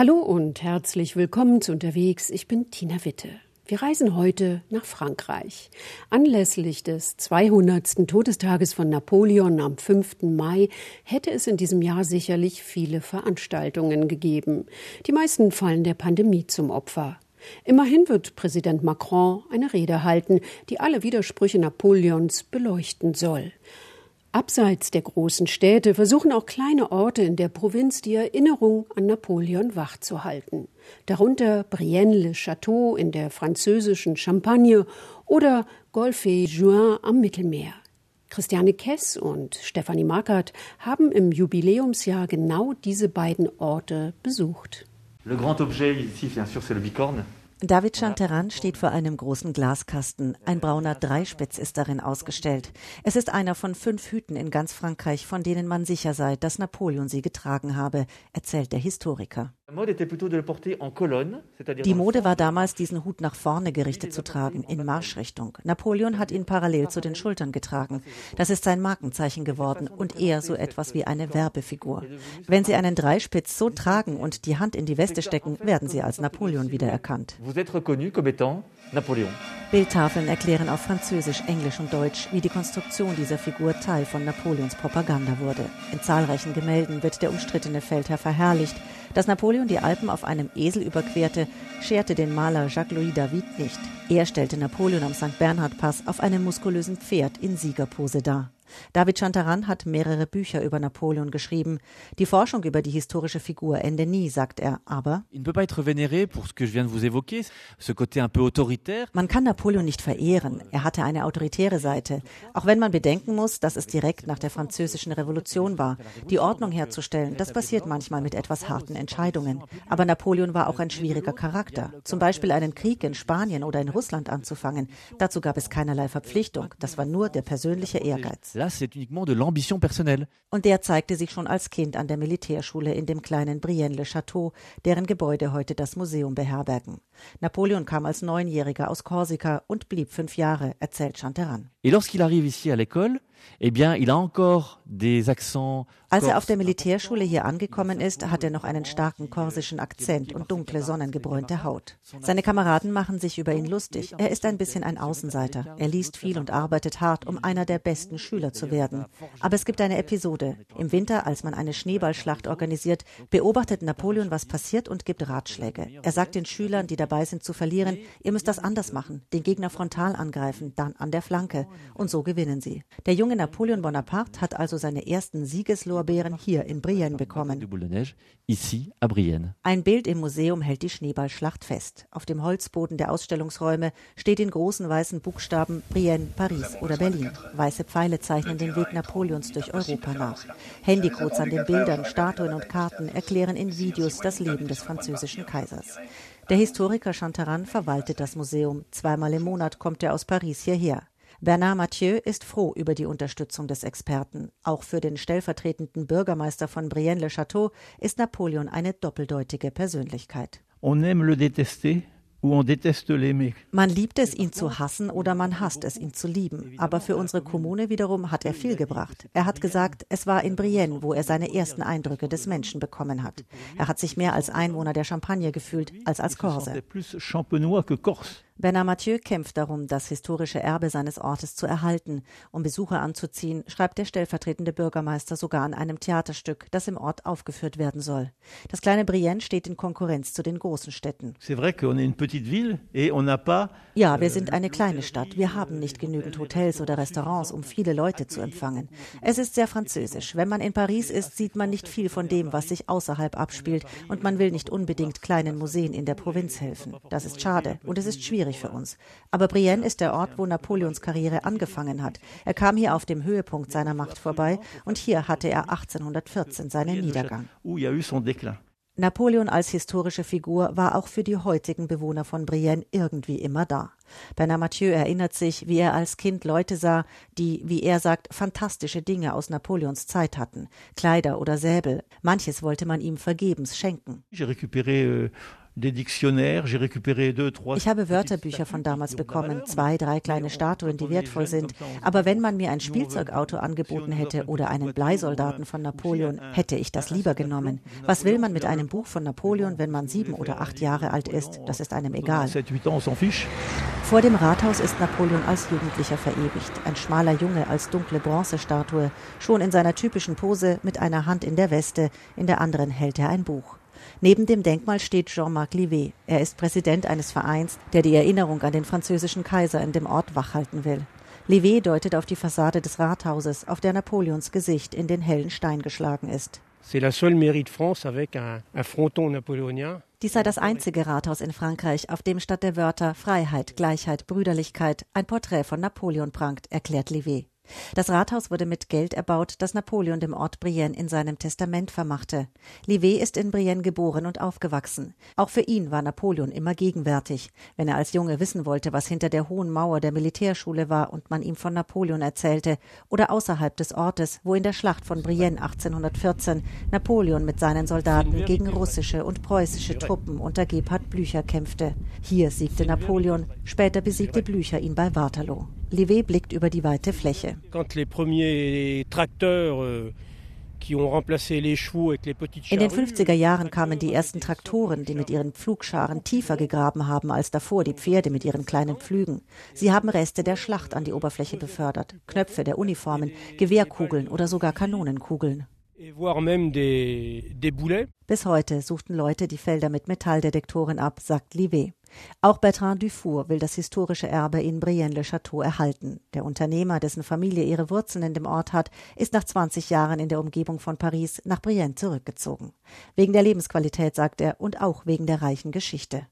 Hallo und herzlich willkommen zu Unterwegs. Ich bin Tina Witte. Wir reisen heute nach Frankreich. Anlässlich des 200. Todestages von Napoleon am 5. Mai hätte es in diesem Jahr sicherlich viele Veranstaltungen gegeben. Die meisten fallen der Pandemie zum Opfer. Immerhin wird Präsident Macron eine Rede halten, die alle Widersprüche Napoleons beleuchten soll. Abseits der großen Städte versuchen auch kleine Orte in der Provinz die Erinnerung an Napoleon wachzuhalten. Darunter Brienne-le-Château in der französischen Champagne oder Golfe-Juin am Mittelmeer. Christiane Kess und Stefanie Markert haben im Jubiläumsjahr genau diese beiden Orte besucht. Le grand objet ici, bien sûr, c'est le bicorne. David Chanteran steht vor einem großen Glaskasten. Ein brauner Dreispitz ist darin ausgestellt. Es ist einer von fünf Hüten in ganz Frankreich, von denen man sicher sei, dass Napoleon sie getragen habe, erzählt der Historiker. Die Mode war damals, diesen Hut nach vorne gerichtet zu tragen, in Marschrichtung. Napoleon hat ihn parallel zu den Schultern getragen. Das ist sein Markenzeichen geworden und eher so etwas wie eine Werbefigur. Wenn Sie einen Dreispitz so tragen und die Hand in die Weste stecken, werden Sie als Napoleon wiedererkannt. Bildtafeln erklären auf Französisch, Englisch und Deutsch, wie die Konstruktion dieser Figur Teil von Napoleons Propaganda wurde. In zahlreichen Gemälden wird der umstrittene Feldherr verherrlicht. Dass Napoleon die Alpen auf einem Esel überquerte, scherte den Maler Jacques-Louis David nicht. Er stellte Napoleon am St. Bernhard-Pass auf einem muskulösen Pferd in Siegerpose dar. David Chantaran hat mehrere Bücher über Napoleon geschrieben. Die Forschung über die historische Figur ende nie, sagt er, aber man kann Napoleon nicht verehren. Er hatte eine autoritäre Seite. Auch wenn man bedenken muss, dass es direkt nach der französischen Revolution war. Die Ordnung herzustellen, das passiert manchmal mit etwas harten Entscheidungen. Aber Napoleon war auch ein schwieriger Charakter. Zum Beispiel einen Krieg in Spanien oder in Russland anzufangen. Dazu gab es keinerlei Verpflichtung. Das war nur der persönliche Ehrgeiz. Là, c'est uniquement de l'ambition personnelle. Und der zeigte sich schon als Kind an der Militärschule in dem kleinen Brienne-le-Château, deren Gebäude heute das Museum beherbergen. Napoleon kam als Neunjähriger aus Korsika und blieb fünf Jahre, erzählt Chanteran. Et lorsqu'il arrive ici à l'école, eh bien, il a encore des accents. Als er auf der Militärschule hier angekommen ist, hat er noch einen starken korsischen Akzent und dunkle, sonnengebräunte Haut. Seine Kameraden machen sich über ihn lustig. Er ist ein bisschen ein Außenseiter. Er liest viel und arbeitet hart, um einer der besten Schüler zu werden. Aber es gibt eine Episode. Im Winter, als man eine Schneeballschlacht organisiert, beobachtet Napoleon, was passiert und gibt Ratschläge. Er sagt den Schülern, die dabei sind zu verlieren, ihr müsst das anders machen, den Gegner frontal angreifen, dann an der Flanke. Und so gewinnen sie. Der junge Napoleon Bonaparte hat also seine ersten Siegeslorbeeren hier in Brienne bekommen. Ein Bild im Museum hält die Schneeballschlacht fest. Auf dem Holzboden der Ausstellungsräume steht in großen weißen Buchstaben Brienne, Paris oder Berlin. Weiße Pfeile zeichnen den Weg Napoleons durch Europa nach. Handycodes an den Bildern, Statuen und Karten erklären in Videos das Leben des französischen Kaisers. Der Historiker Chantaran verwaltet das Museum. Zweimal im Monat kommt er aus Paris hierher. Bernard Mathieu ist froh über die Unterstützung des Experten. Auch für den stellvertretenden Bürgermeister von Brienne-le-Château ist Napoleon eine doppeldeutige Persönlichkeit. On aime le détester man liebt es, ihn zu hassen oder man hasst es, ihn zu lieben. Aber für unsere Kommune wiederum hat er viel gebracht. Er hat gesagt, es war in Brienne, wo er seine ersten Eindrücke des Menschen bekommen hat. Er hat sich mehr als Einwohner der Champagne gefühlt als als Korse. Bernard Mathieu kämpft darum, das historische Erbe seines Ortes zu erhalten. Um Besucher anzuziehen, schreibt der stellvertretende Bürgermeister sogar an einem Theaterstück, das im Ort aufgeführt werden soll. Das kleine Brienne steht in Konkurrenz zu den großen Städten. Ja, wir sind eine kleine Stadt. Wir haben nicht genügend Hotels oder Restaurants, um viele Leute zu empfangen. Es ist sehr französisch. Wenn man in Paris ist, sieht man nicht viel von dem, was sich außerhalb abspielt, und man will nicht unbedingt kleinen Museen in der Provinz helfen. Das ist schade und es ist schwierig schwierig für uns. Aber Brienne ist der Ort, wo Napoleons Karriere angefangen hat. Er kam hier auf dem Höhepunkt seiner Macht vorbei und hier hatte er 1814 seinen Niedergang. Napoleon als historische Figur war auch für die heutigen Bewohner von Brienne irgendwie immer da. Bernard Mathieu erinnert sich, wie er als Kind Leute sah, die, wie er sagt, fantastische Dinge aus Napoleons Zeit hatten, Kleider oder Säbel. Manches wollte man ihm vergebens schenken. Ich habe Wörterbücher von damals bekommen, zwei, drei kleine Statuen, die wertvoll sind. Aber wenn man mir ein Spielzeugauto angeboten hätte oder einen Bleisoldaten von Napoleon, hätte ich das lieber genommen. Was will man mit einem Buch von Napoleon, wenn man sieben oder acht Jahre alt ist? Das ist einem egal. Vor dem Rathaus ist Napoleon als Jugendlicher verewigt. Ein schmaler Junge als dunkle Bronzestatue, schon in seiner typischen Pose mit einer Hand in der Weste, in der anderen hält er ein Buch. Neben dem Denkmal steht Jean-Marc Livet. Er ist Präsident eines Vereins, der die Erinnerung an den französischen Kaiser in dem Ort wachhalten will. Livet deutet auf die Fassade des Rathauses, auf der Napoleons Gesicht in den hellen Stein geschlagen ist. Dies sei das einzige Rathaus in Frankreich, auf dem statt der Wörter Freiheit, Gleichheit, Brüderlichkeit ein Porträt von Napoleon prangt, erklärt Livet. Das Rathaus wurde mit Geld erbaut, das Napoleon dem Ort Brienne in seinem Testament vermachte. Livet ist in Brienne geboren und aufgewachsen. Auch für ihn war Napoleon immer gegenwärtig. Wenn er als Junge wissen wollte, was hinter der hohen Mauer der Militärschule war und man ihm von Napoleon erzählte, oder außerhalb des Ortes, wo in der Schlacht von Brienne 1814 Napoleon mit seinen Soldaten gegen russische und preußische Truppen unter Gebhard Blücher kämpfte. Hier siegte Napoleon, später besiegte Blücher ihn bei Waterloo. Livet blickt über die weite Fläche. Euh, in den 50er Jahren kamen die ersten Traktoren, die mit ihren Pflugscharen tiefer gegraben haben als davor die Pferde mit ihren kleinen Pflügen. Sie haben Reste der Schlacht an die Oberfläche befördert, Knöpfe der Uniformen, Gewehrkugeln oder sogar Kanonenkugeln. Bis heute suchten Leute die Felder mit Metalldetektoren ab, sagt Livet. Auch Bertrand Dufour will das historische Erbe in Brienne-le-Château erhalten. Der Unternehmer, dessen Familie ihre Wurzeln in dem Ort hat, ist nach 20 Jahren in der Umgebung von Paris nach Brienne zurückgezogen. Wegen der Lebensqualität, sagt er, und auch wegen der reichen Geschichte.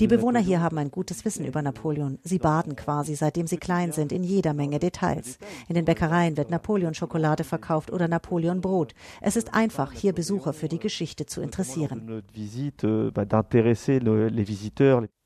Die Bewohner hier haben ein gutes Wissen über Napoleon. Sie baden quasi, seitdem sie klein sind, in jeder Menge Details. In den Bäckereien wird Napoleon-Schokolade verkauft oder Napoleon-Brot. Es ist einfach, hier Besucher für die Geschichte zu interessieren. Euh,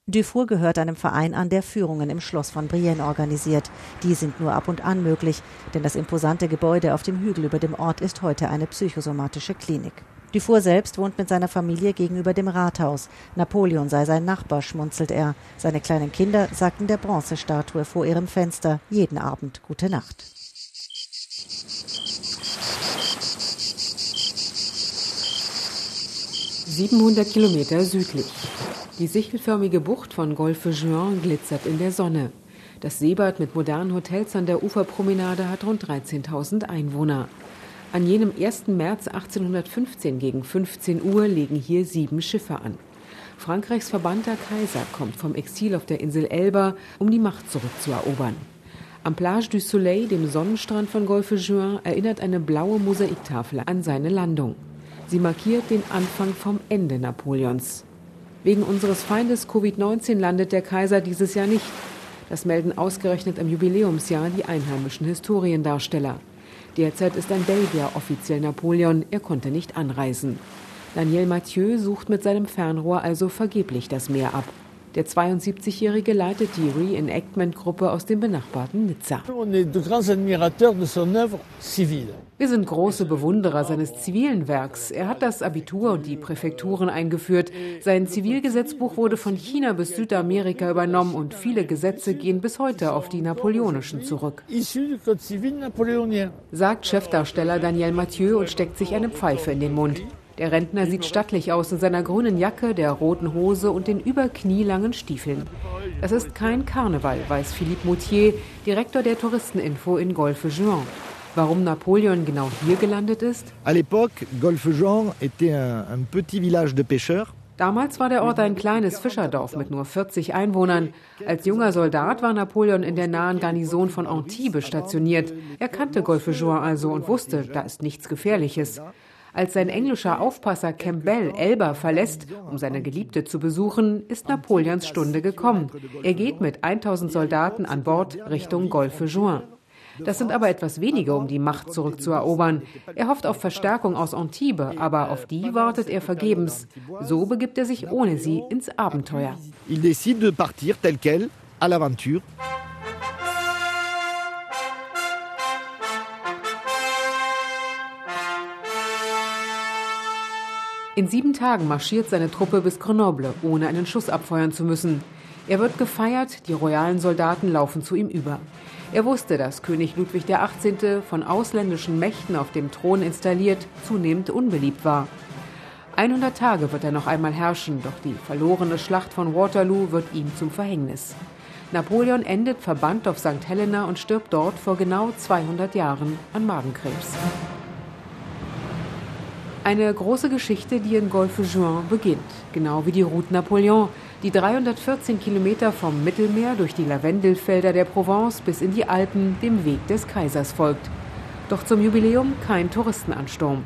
Dufour gehört einem Verein an, der Führungen im Schloss von Brienne organisiert. Die sind nur ab und an möglich, denn das imposante Gebäude auf dem Hügel über dem Ort ist heute eine psychosomatische Klinik. Dufour selbst wohnt mit seiner Familie gegenüber dem Rathaus. Napoleon sei sein Nachbar, schmunzelt er. Seine kleinen Kinder sagten der Bronzestatue vor ihrem Fenster jeden Abend Gute Nacht. Siebenhundert Kilometer südlich. Die sichelförmige Bucht von Golfe Juin glitzert in der Sonne. Das Seebad mit modernen Hotels an der Uferpromenade hat rund 13.000 Einwohner. An jenem 1. März 1815 gegen 15 Uhr legen hier sieben Schiffe an. Frankreichs verbannter Kaiser kommt vom Exil auf der Insel Elba, um die Macht zurückzuerobern. Am Plage du Soleil, dem Sonnenstrand von Golfe Juin, erinnert eine blaue Mosaiktafel an seine Landung. Sie markiert den Anfang vom Ende Napoleons. Wegen unseres Feindes Covid-19 landet der Kaiser dieses Jahr nicht. Das melden ausgerechnet im Jubiläumsjahr die einheimischen Historiendarsteller. Derzeit ist ein Belgier offiziell Napoleon, er konnte nicht anreisen. Daniel Mathieu sucht mit seinem Fernrohr also vergeblich das Meer ab. Der 72-Jährige leitet die Reenactment-Gruppe aus dem benachbarten Nizza. Wir sind große Bewunderer seines zivilen Werks. Er hat das Abitur und die Präfekturen eingeführt. Sein Zivilgesetzbuch wurde von China bis Südamerika übernommen und viele Gesetze gehen bis heute auf die napoleonischen zurück. Sagt Chefdarsteller Daniel Mathieu und steckt sich eine Pfeife in den Mund. Der Rentner sieht stattlich aus in seiner grünen Jacke, der roten Hose und den überknielangen Stiefeln. Das ist kein Karneval, weiß Philippe Moutier, Direktor der Touristeninfo in Golfe Juan. Warum Napoleon genau hier gelandet ist? Golfe Juan était un, un petit village de pêcheurs. Damals war der Ort ein kleines Fischerdorf mit nur 40 Einwohnern. Als junger Soldat war Napoleon in der nahen Garnison von Antibes stationiert. Er kannte Golfe Juan also und wusste, da ist nichts Gefährliches. Als sein englischer Aufpasser Campbell Elba verlässt, um seine Geliebte zu besuchen, ist Napoleons Stunde gekommen. Er geht mit 1000 Soldaten an Bord Richtung Golfe Juin. Das sind aber etwas wenige, um die Macht zurückzuerobern. Er hofft auf Verstärkung aus Antibes, aber auf die wartet er vergebens. So begibt er sich ohne sie ins Abenteuer. Il décide de partir tel quel à l'aventure. In sieben Tagen marschiert seine Truppe bis Grenoble, ohne einen Schuss abfeuern zu müssen. Er wird gefeiert, die royalen Soldaten laufen zu ihm über. Er wusste, dass König Ludwig XVIII. von ausländischen Mächten auf dem Thron installiert zunehmend unbeliebt war. 100 Tage wird er noch einmal herrschen, doch die verlorene Schlacht von Waterloo wird ihm zum Verhängnis. Napoleon endet verbannt auf St. Helena und stirbt dort vor genau 200 Jahren an Magenkrebs. Eine große Geschichte, die in Golfe Juin beginnt, genau wie die Route Napoleon, die 314 Kilometer vom Mittelmeer durch die Lavendelfelder der Provence bis in die Alpen dem Weg des Kaisers folgt. Doch zum Jubiläum kein Touristenansturm.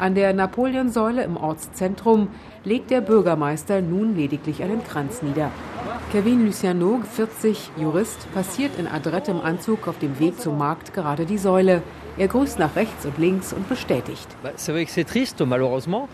An der Napoleonsäule im Ortszentrum legt der Bürgermeister nun lediglich einen Kranz nieder. Kevin Luciano, 40, Jurist, passiert in adrettem Anzug auf dem Weg zum Markt gerade die Säule. Er grüßt nach rechts und links und bestätigt.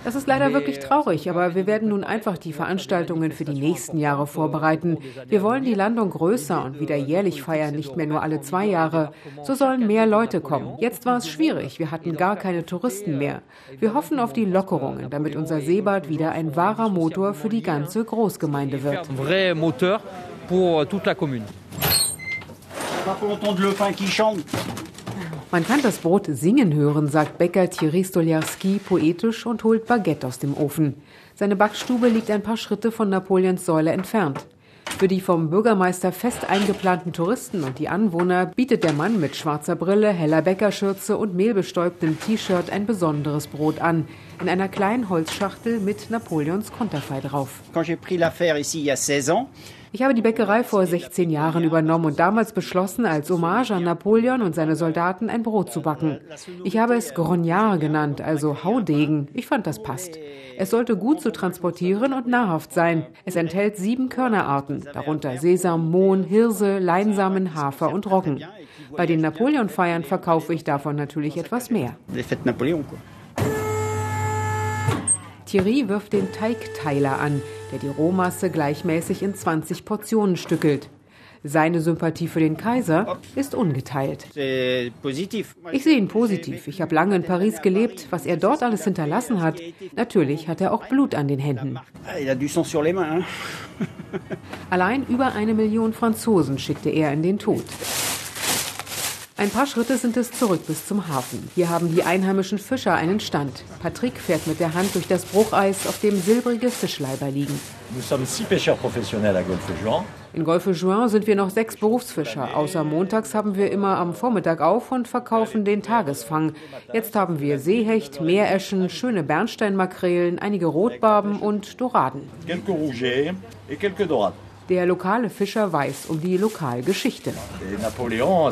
Das ist leider wirklich traurig, aber wir werden nun einfach die Veranstaltungen für die nächsten Jahre vorbereiten. Wir wollen die Landung größer und wieder jährlich feiern, nicht mehr nur alle zwei Jahre. So sollen mehr Leute kommen. Jetzt war es schwierig, wir hatten gar keine Touristen mehr. Wir hoffen auf die Lockerungen, damit unser Seebad wieder ein wahrer Motor für die ganze Großgemeinde wird. Pour toute la commune. Man kann das Brot singen hören, sagt Bäcker Thierry Stoljarski poetisch und holt Baguette aus dem Ofen. Seine Backstube liegt ein paar Schritte von Napoleons Säule entfernt. Für die vom Bürgermeister fest eingeplanten Touristen und die Anwohner bietet der Mann mit schwarzer Brille, heller Bäckerschürze und mehlbestäubtem T-Shirt ein besonderes Brot an, in einer kleinen Holzschachtel mit Napoleons Konterfei drauf. Quand j'ai pris l'affaire ici il y a 16 ans, ich habe die Bäckerei vor 16 Jahren übernommen und damals beschlossen, als Hommage an Napoleon und seine Soldaten ein Brot zu backen. Ich habe es Grognard genannt, also Haudegen. Ich fand, das passt. Es sollte gut zu transportieren und nahrhaft sein. Es enthält sieben Körnerarten, darunter Sesam, Mohn, Hirse, Leinsamen, Hafer und Roggen. Bei den Napoleon-Feiern verkaufe ich davon natürlich etwas mehr. Thierry wirft den Teigteiler an, der die Rohmasse gleichmäßig in 20 Portionen stückelt. Seine Sympathie für den Kaiser ist ungeteilt. Ich sehe ihn positiv. Ich habe lange in Paris gelebt. Was er dort alles hinterlassen hat, natürlich hat er auch Blut an den Händen. Allein über eine Million Franzosen schickte er in den Tod. Ein paar Schritte sind es zurück bis zum Hafen. Hier haben die einheimischen Fischer einen Stand. Patrick fährt mit der Hand durch das Brucheis, auf dem silbrige Fischleiber liegen. In Golfe Juin sind wir noch sechs Berufsfischer. Außer montags haben wir immer am Vormittag auf und verkaufen den Tagesfang. Jetzt haben wir Seehecht, Meereschen, schöne Bernsteinmakrelen, einige Rotbarben und Doraden. Quelques rougets et quelques dorades. Der lokale Fischer weiß um die Lokalgeschichte. Napoleon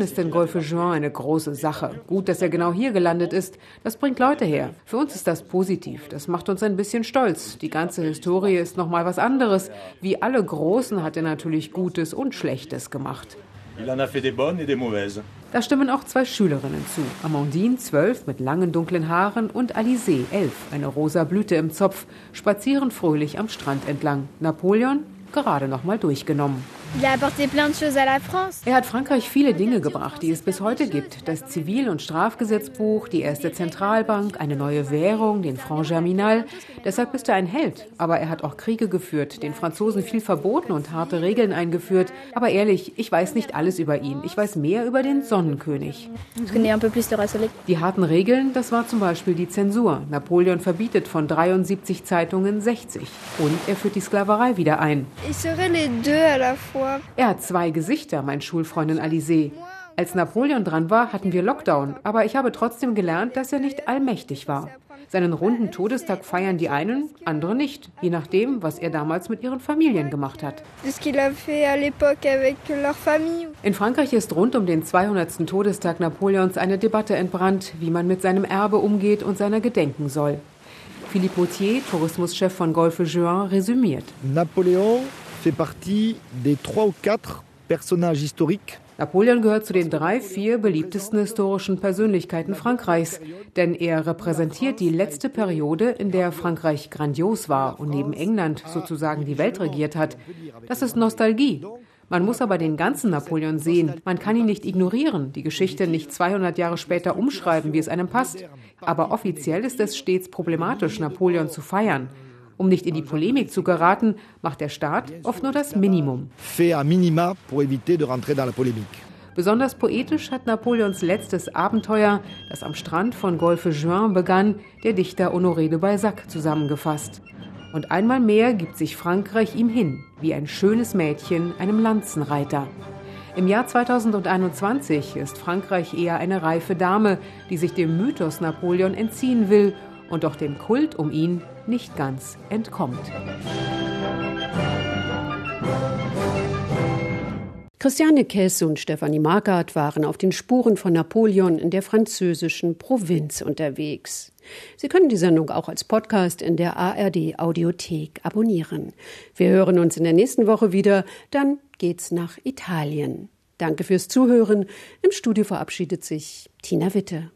ist in Golfe-Juin eine große Sache. Gut, dass er genau hier gelandet ist. Das bringt Leute her. Für uns ist das positiv. Das macht uns ein bisschen stolz. Die ganze Historie ist noch mal was anderes. Wie alle Großen hat er natürlich Gutes und Schlechtes gemacht. Il en a fait des bonnes et des mauvaises. Da stimmen auch zwei Schülerinnen zu. Amandine, zwölf, mit langen dunklen Haaren und Alizé, elf, eine rosa Blüte im Zopf, spazieren fröhlich am Strand entlang. Napoleon gerade noch mal durchgenommen. Er hat Frankreich viele Dinge gebracht, die es bis heute gibt. Das Zivil- und Strafgesetzbuch, die erste Zentralbank, eine neue Währung, den Franc Germinal. Deshalb ist er ein Held. Aber er hat auch Kriege geführt, den Franzosen viel verboten und harte Regeln eingeführt. Aber ehrlich, ich weiß nicht alles über ihn. Ich weiß mehr über den Sonnenkönig. Die harten Regeln, das war zum Beispiel die Zensur. Napoleon verbietet von 73 Zeitungen 60. Und er führt die Sklaverei wieder ein. Ich serais les deux à la fois. Er hat zwei Gesichter, mein Schulfreundin Alizé. Als Napoleon dran war, hatten wir Lockdown, aber ich habe trotzdem gelernt, dass er nicht allmächtig war. Seinen runden Todestag feiern die einen, andere nicht, je nachdem, was er damals mit ihren Familien gemacht hat. In Frankreich ist rund um den 200. Todestag Napoleons eine Debatte entbrannt, wie man mit seinem Erbe umgeht und seiner gedenken soll. Philippe Autier, Tourismuschef von Golfe Juin, resümiert. Napoleon fait partie des trois ou quatre personnages historiques Napoleon gehört zu den drei, vier beliebtesten historischen Persönlichkeiten Frankreichs, denn er repräsentiert die letzte Periode, in der Frankreich grandios war und neben England sozusagen die Welt regiert hat. Das ist Nostalgie. Man muss aber den ganzen Napoleon sehen. Man kann ihn nicht ignorieren, die Geschichte nicht 200 Jahre später umschreiben, wie es einem passt. Aber offiziell ist es stets problematisch, Napoleon zu feiern. Um nicht in die Polemik zu geraten, macht der Staat oft nur das Minimum. Fait à minima pour éviter de rentrer dans la polémique. Besonders poetisch hat Napoleons letztes Abenteuer, das am Strand von Golfe Juin begann, der Dichter Honoré de Balzac zusammengefasst. Und einmal mehr gibt sich Frankreich ihm hin, wie ein schönes Mädchen einem Lanzenreiter. Im Jahr 2021 ist Frankreich eher eine reife Dame, die sich dem Mythos Napoleon entziehen will und doch dem Kult um ihn nicht ganz entkommt. Christiane Kess und Stefanie Markert waren auf den Spuren von Napoleon in der französischen Provinz unterwegs. Sie können die Sendung auch als Podcast in der ARD Audiothek abonnieren. Wir hören uns in der nächsten Woche wieder, dann geht's nach Italien. Danke fürs Zuhören. Im Studio verabschiedet sich Tina Witte.